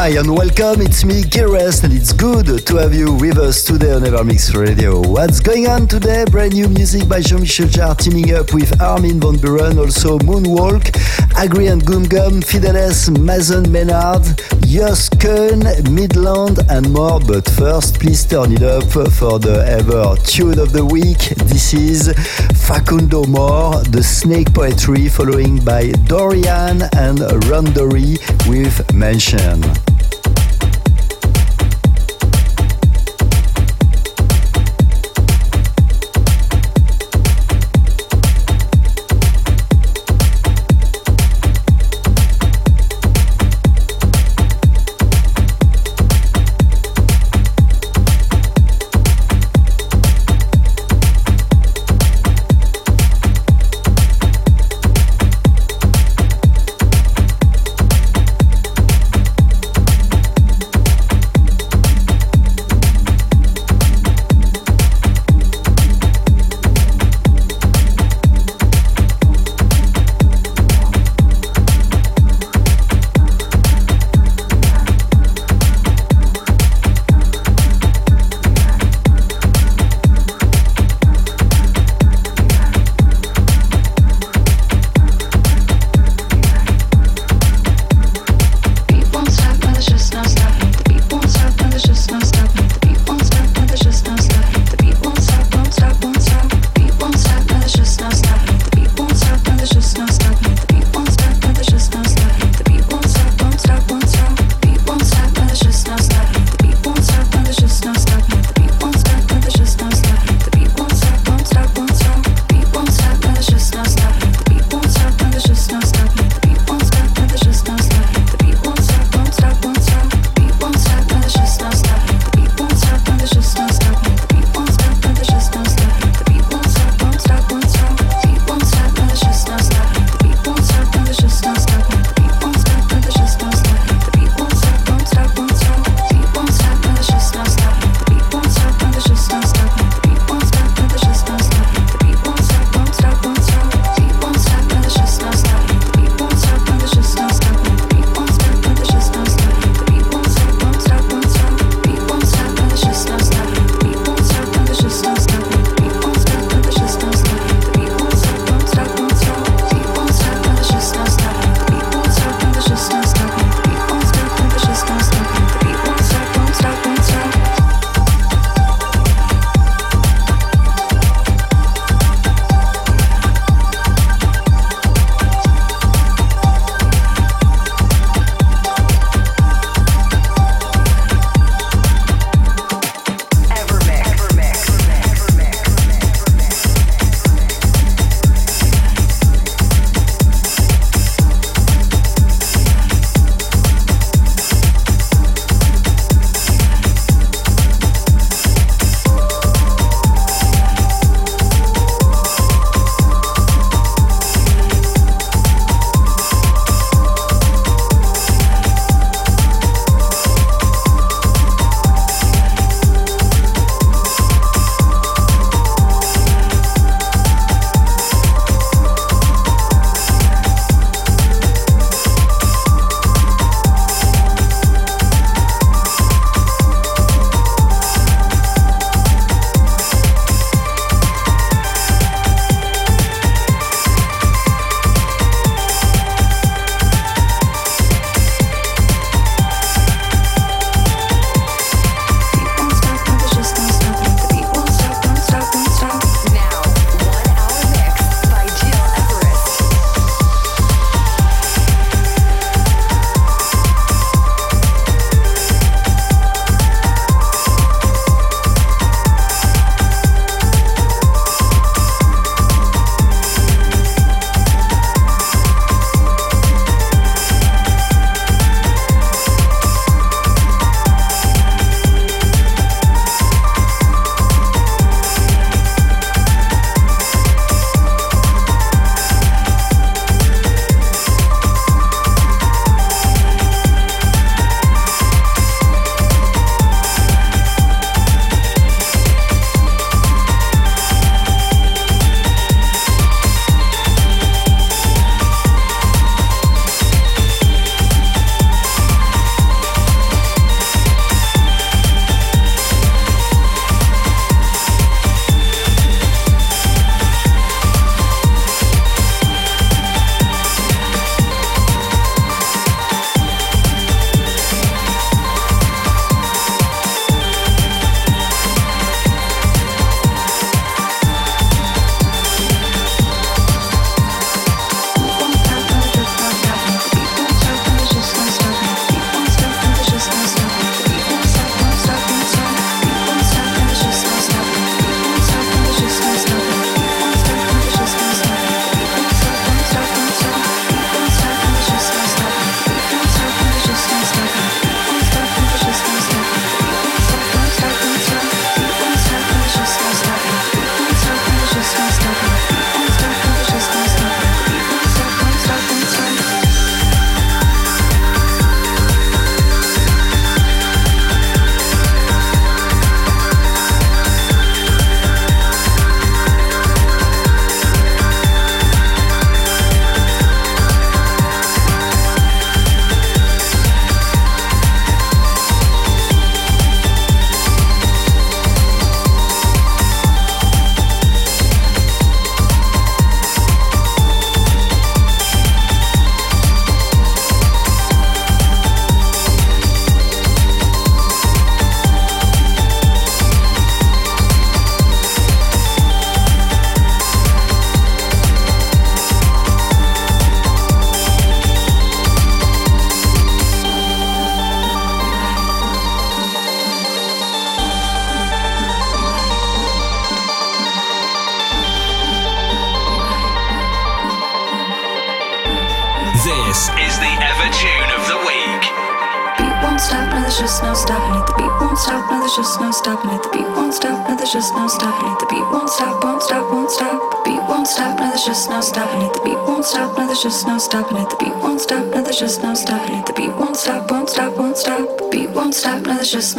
Hi and welcome, it's me, Gil Everest, and it's good to have you with us today on Evermix Radio. What's going on today? Brand new music by Jean-Michel Jarre teaming up with Armin van Buuren, also Moonwalk, Agri and Gum Gum, Fideles, Mason Maynard, Jos Keun, Midland, and more. But first, please turn it up for the ever tune of the week. This is Facundo Moore, the Snake Poetry, following by Dorian and Rondory with Mention.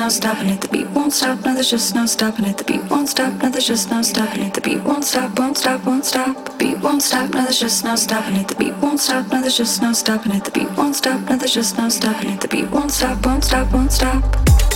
No, stopping it. The beat won't stop, no, there's just no stopping it. The beat won't stop, no, there's just no stopping it. The beat won't stop, won't stop, won't stop. The beat won't stop, no, there's just no stopping it. The beat won't stop, no, there's just no stopping it. The beat won't stop, no, there's just no stopping it. The beat won't stop, won't stop, won't stop.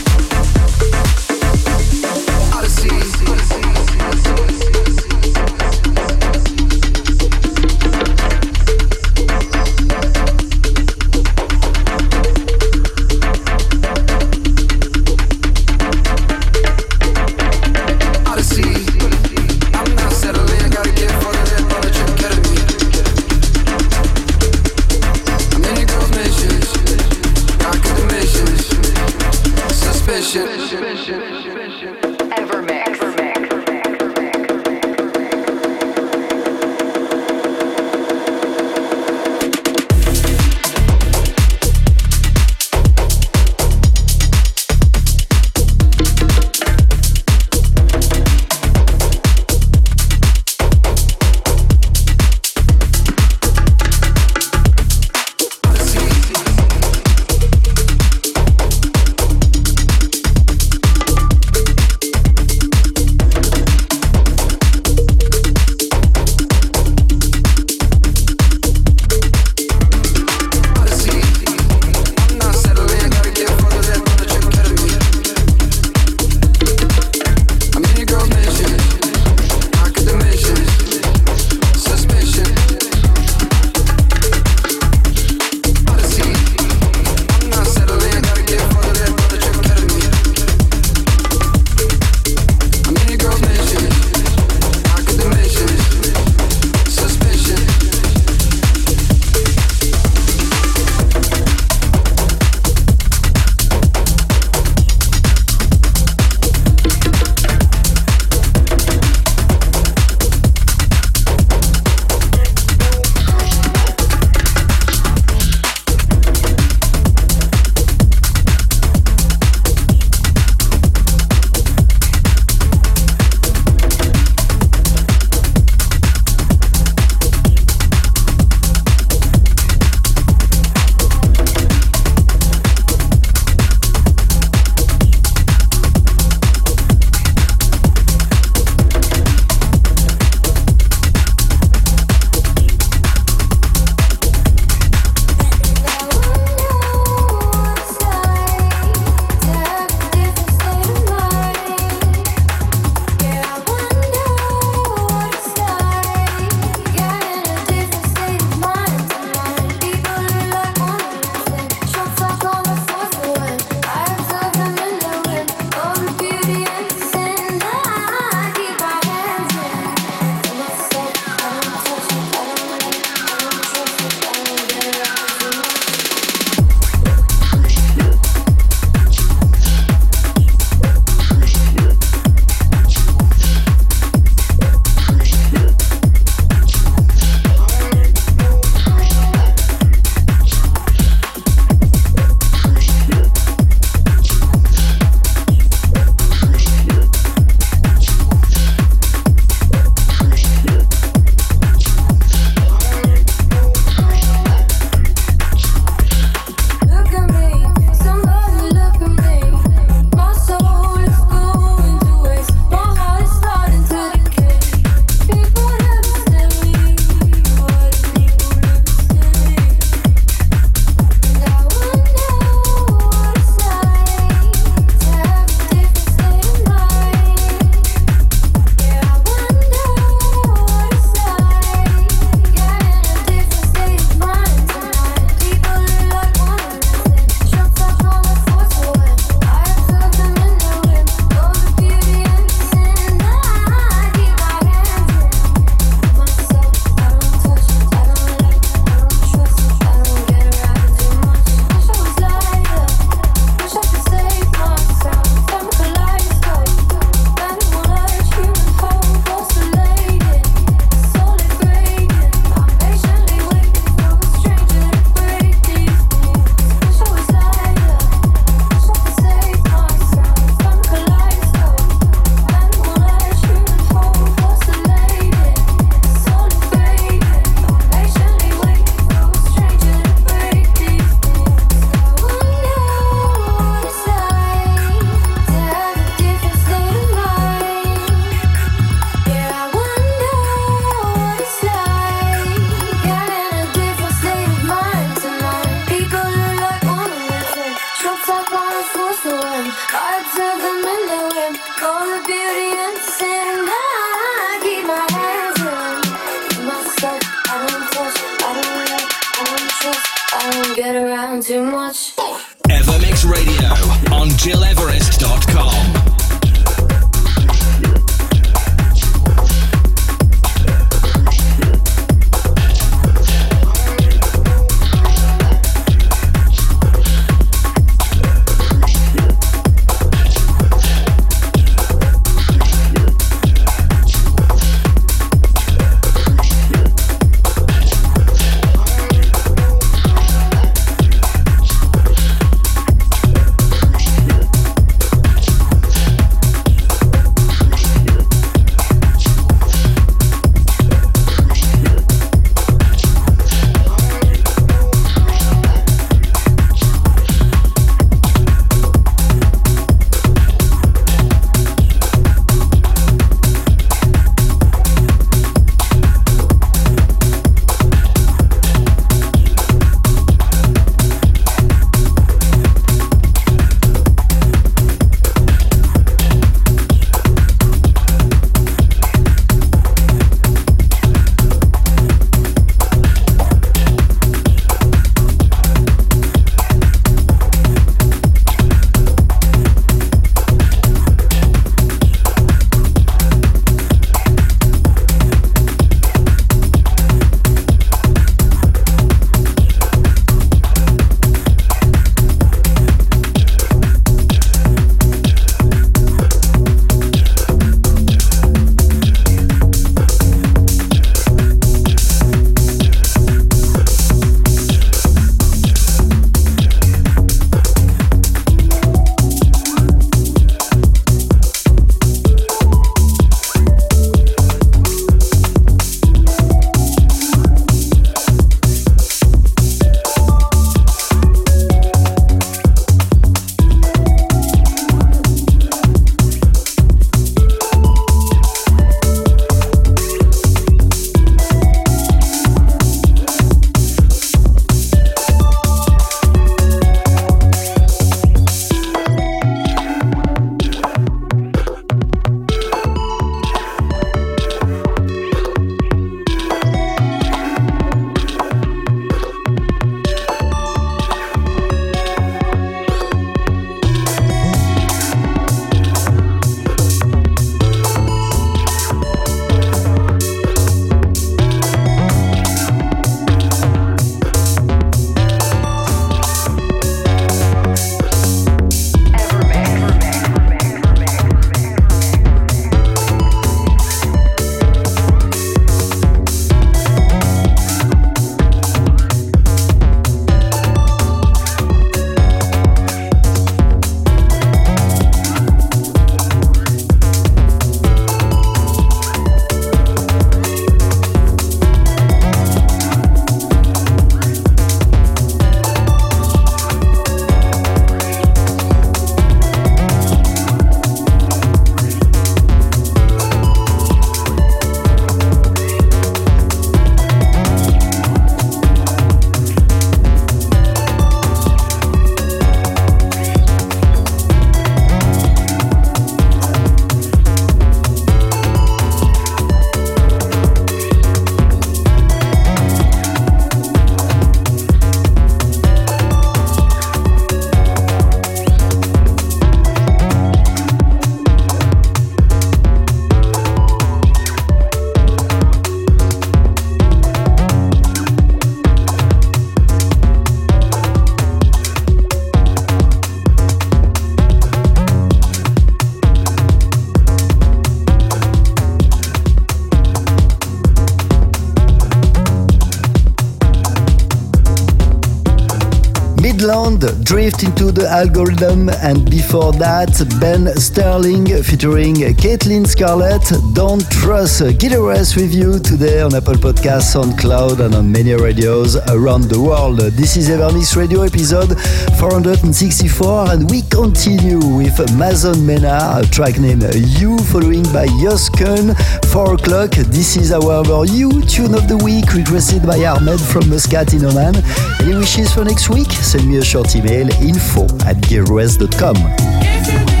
Drift into the Algorithm, and before that, Ben Sterling featuring Caitlin Scarlett. Don't trust Guitarist with you today on Apple Podcasts, on Cloud, and on many radios around the world. This is Evermix Radio episode 464, and we continue with Mason Mena, a track named You, following by Yoskun, 4 o'clock. This is our You tune of the week, requested by Ahmed from Muscat in Oman. Any wishes for next week? Send me a short email info at gearres.com.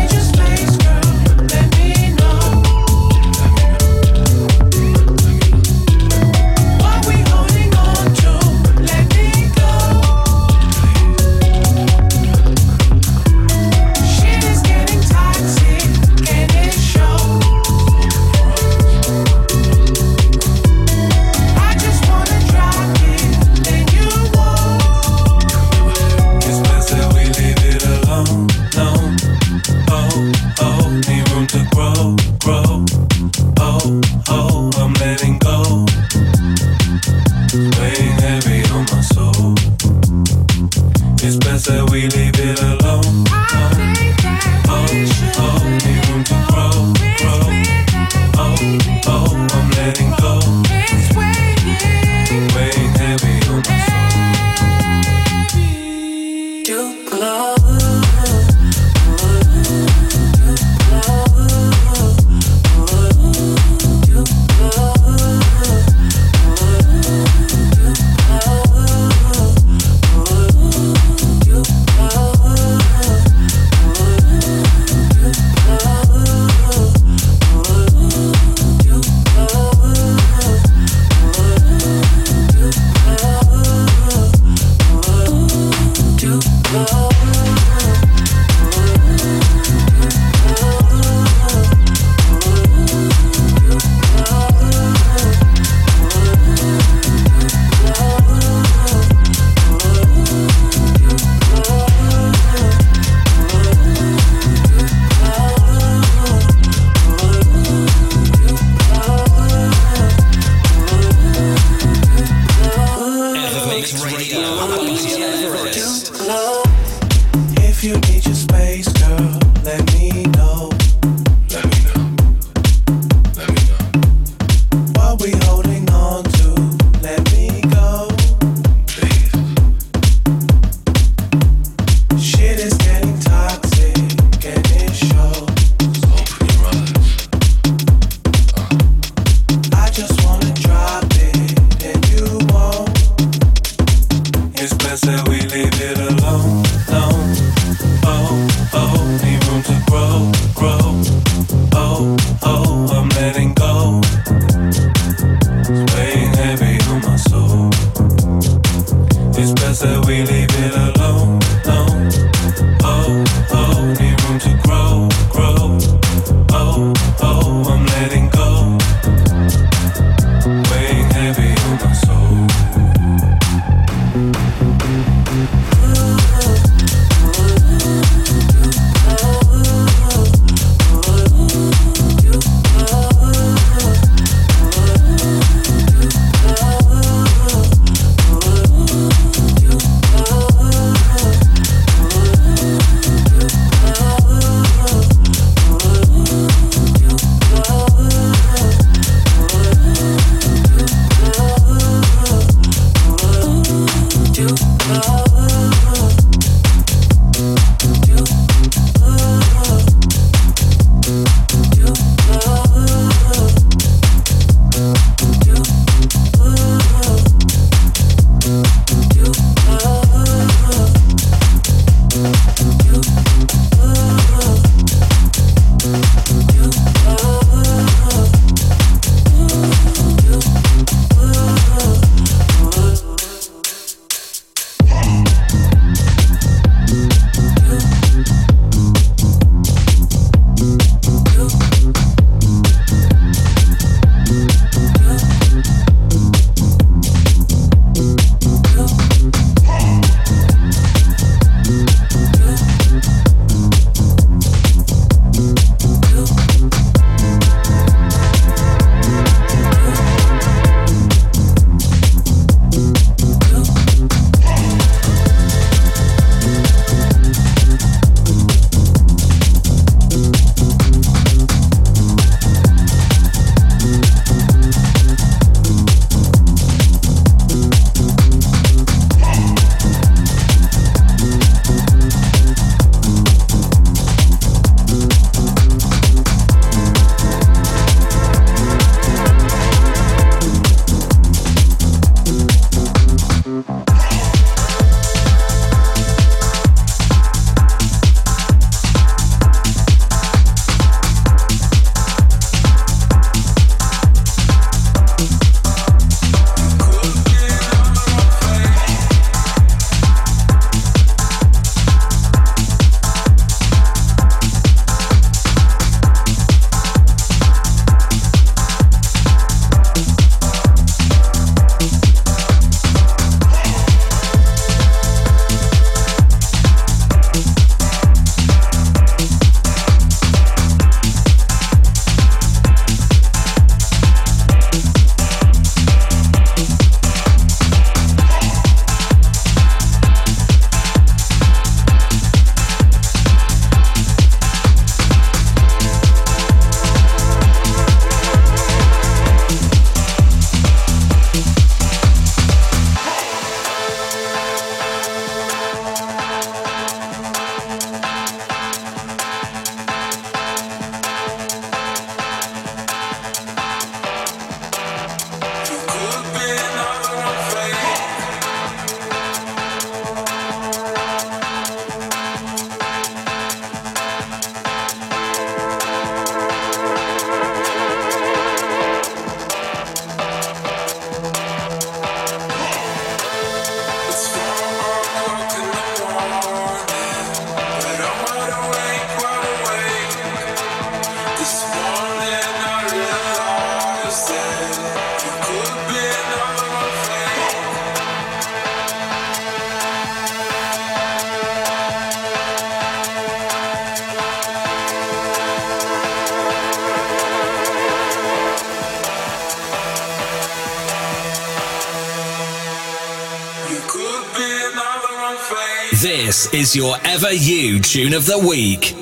This is your Ever You Tune of the Week.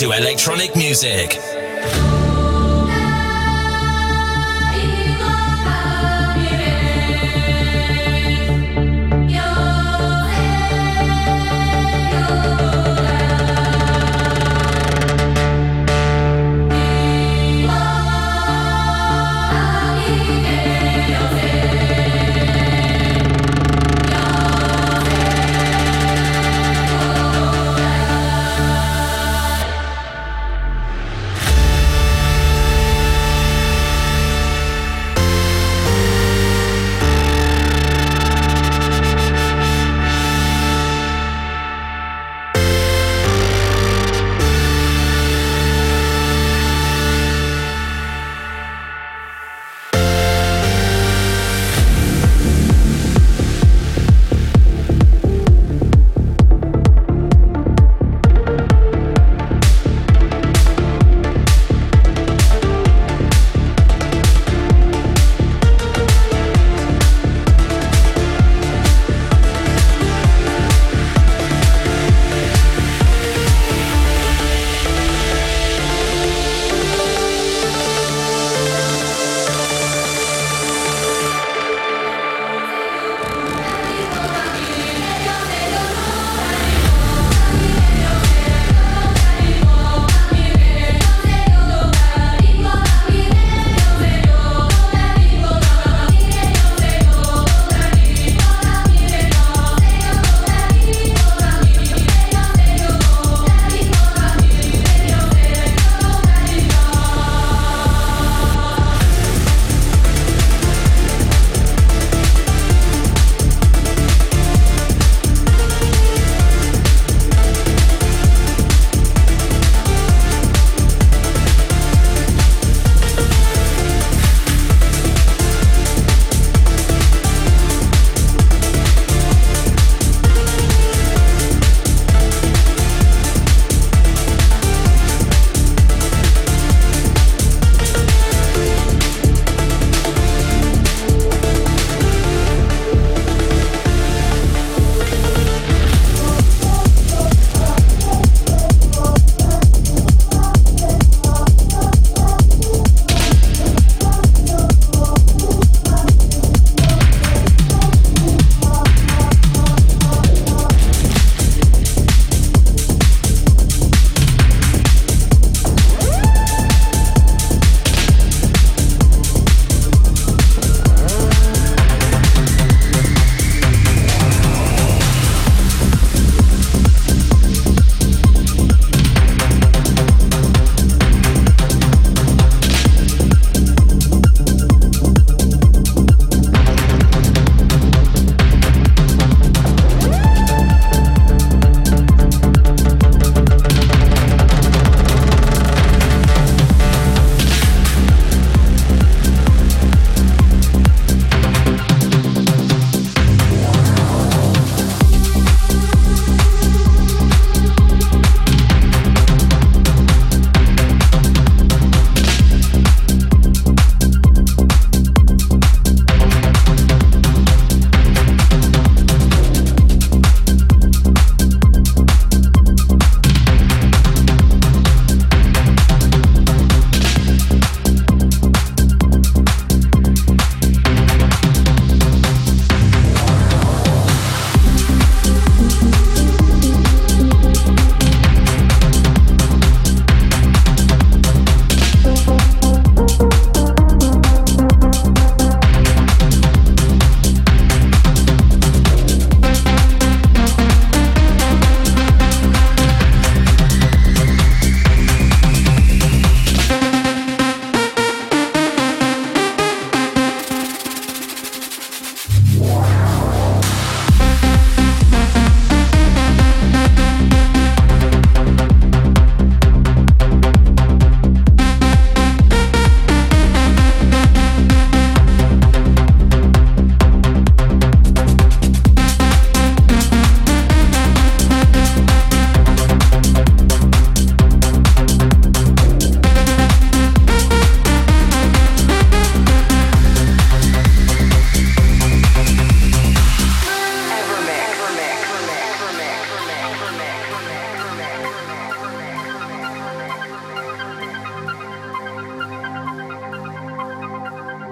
Into electronic music.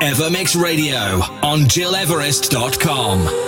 Evermix Radio on GilEverest.com.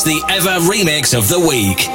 is the Ever Remix of the Week.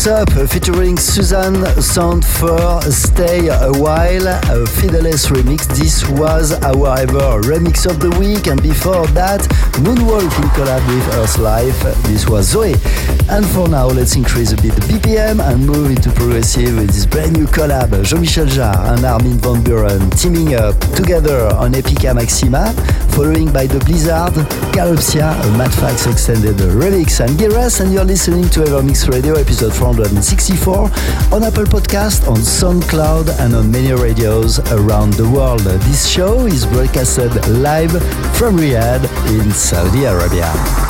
Rocks Up featuring Suzanne Sound for Stay a While, a Fideles remix. This was our ever remix of the week, and before that, Moonwalk in collab with Earth Life. This was Zoe. And for now, let's increase a bit the BPM and move into progressive with this brand new collab. Jean-Michel Jarre and Armin van Buuren teaming up together on Epica Maxima, following by the Blizzard, Calypsia, a Mad Fax extended remix, and Giras, and you're listening to Evermix Radio episode 464 on Apple Podcast, on SoundCloud, and on many radios around the world. This show is broadcasted live from Riyadh in Saudi Arabia.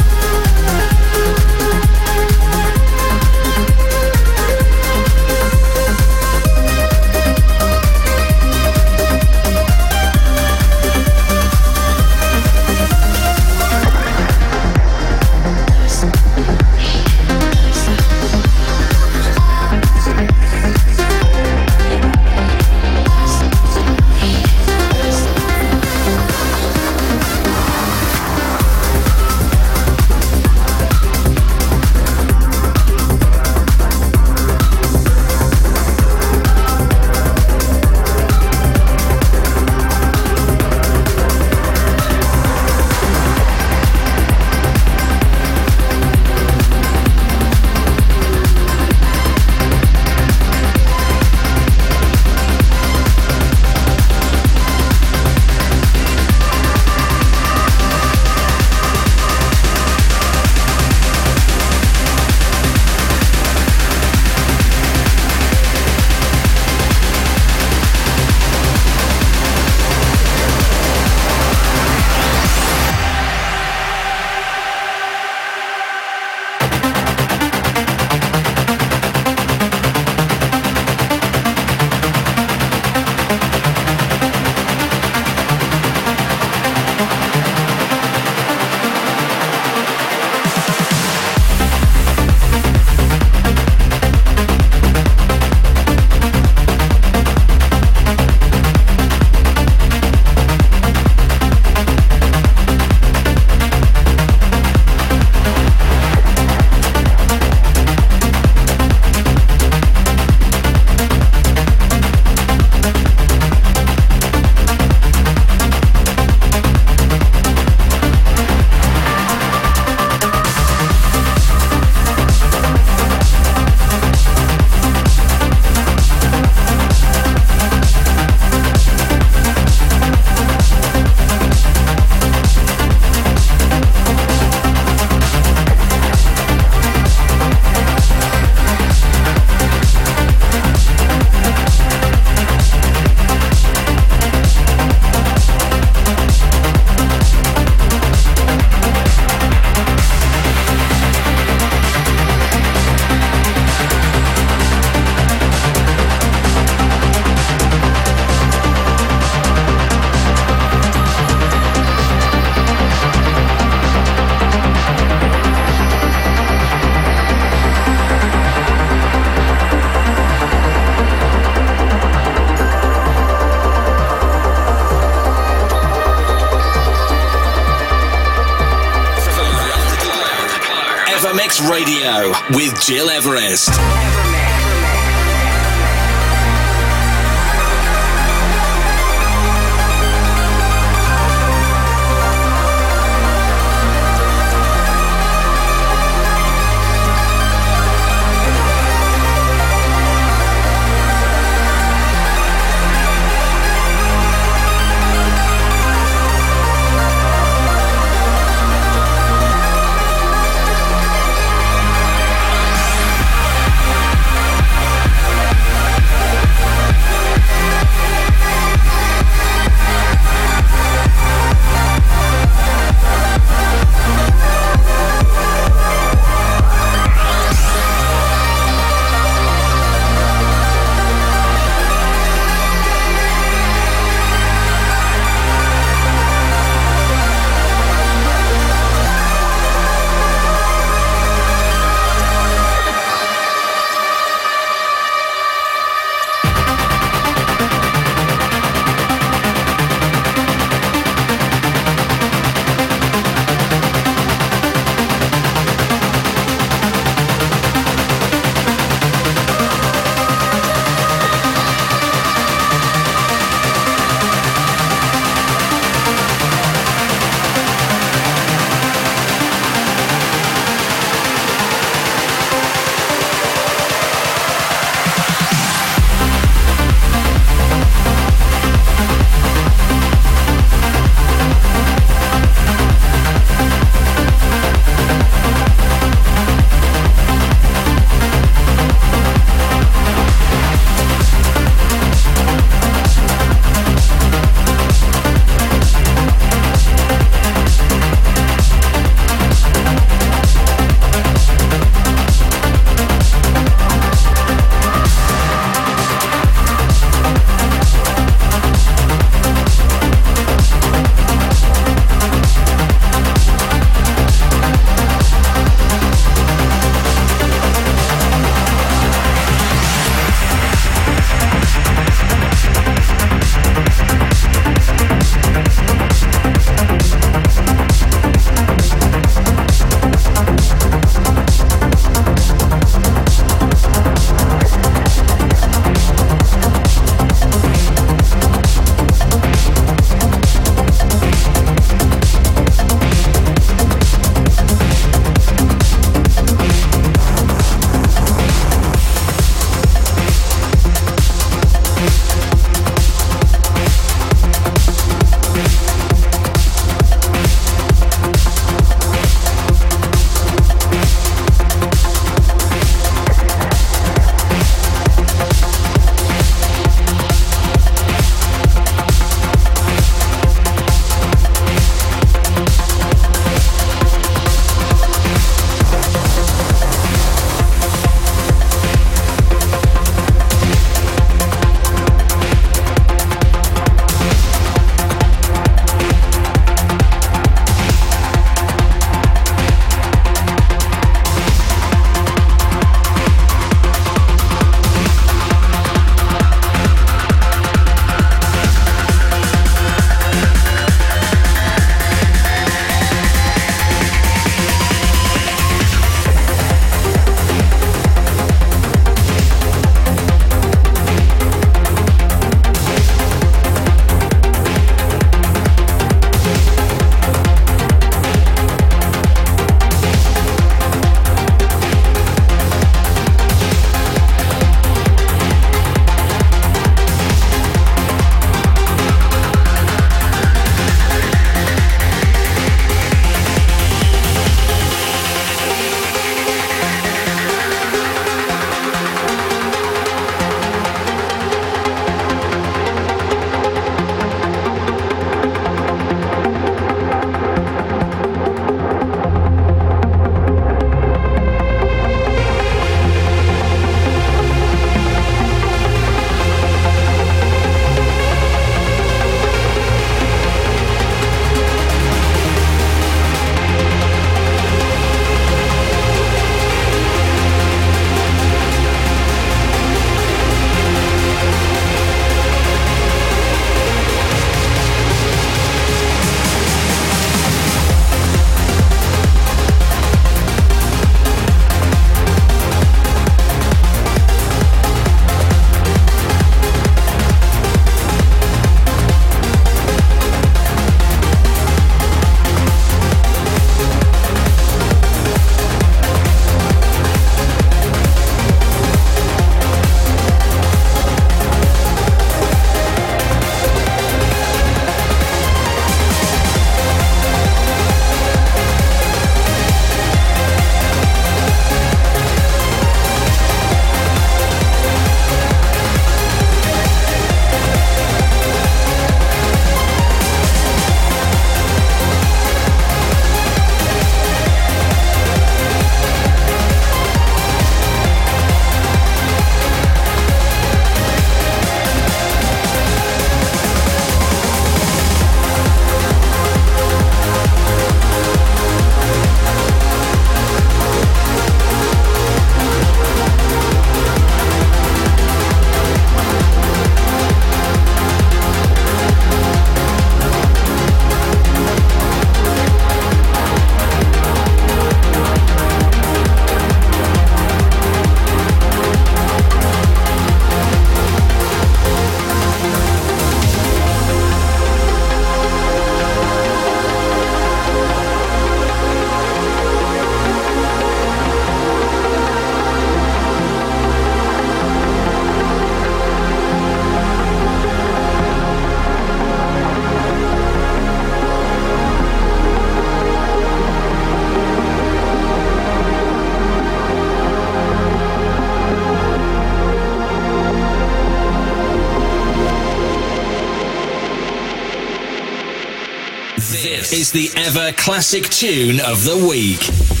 The ever classic tune of the week.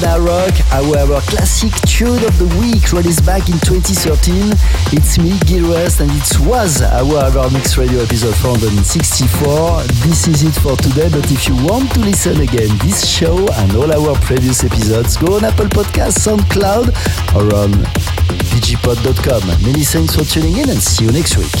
Ragnarok, our classic tune of the week, released back in 2013. It's me, Gil Everest, and it was EverMix Radio episode 464. This is it for today, but if you want to listen again this show and all our previous episodes, go on Apple Podcasts, SoundCloud, or on digipod.com. Many thanks for tuning in and see you next week.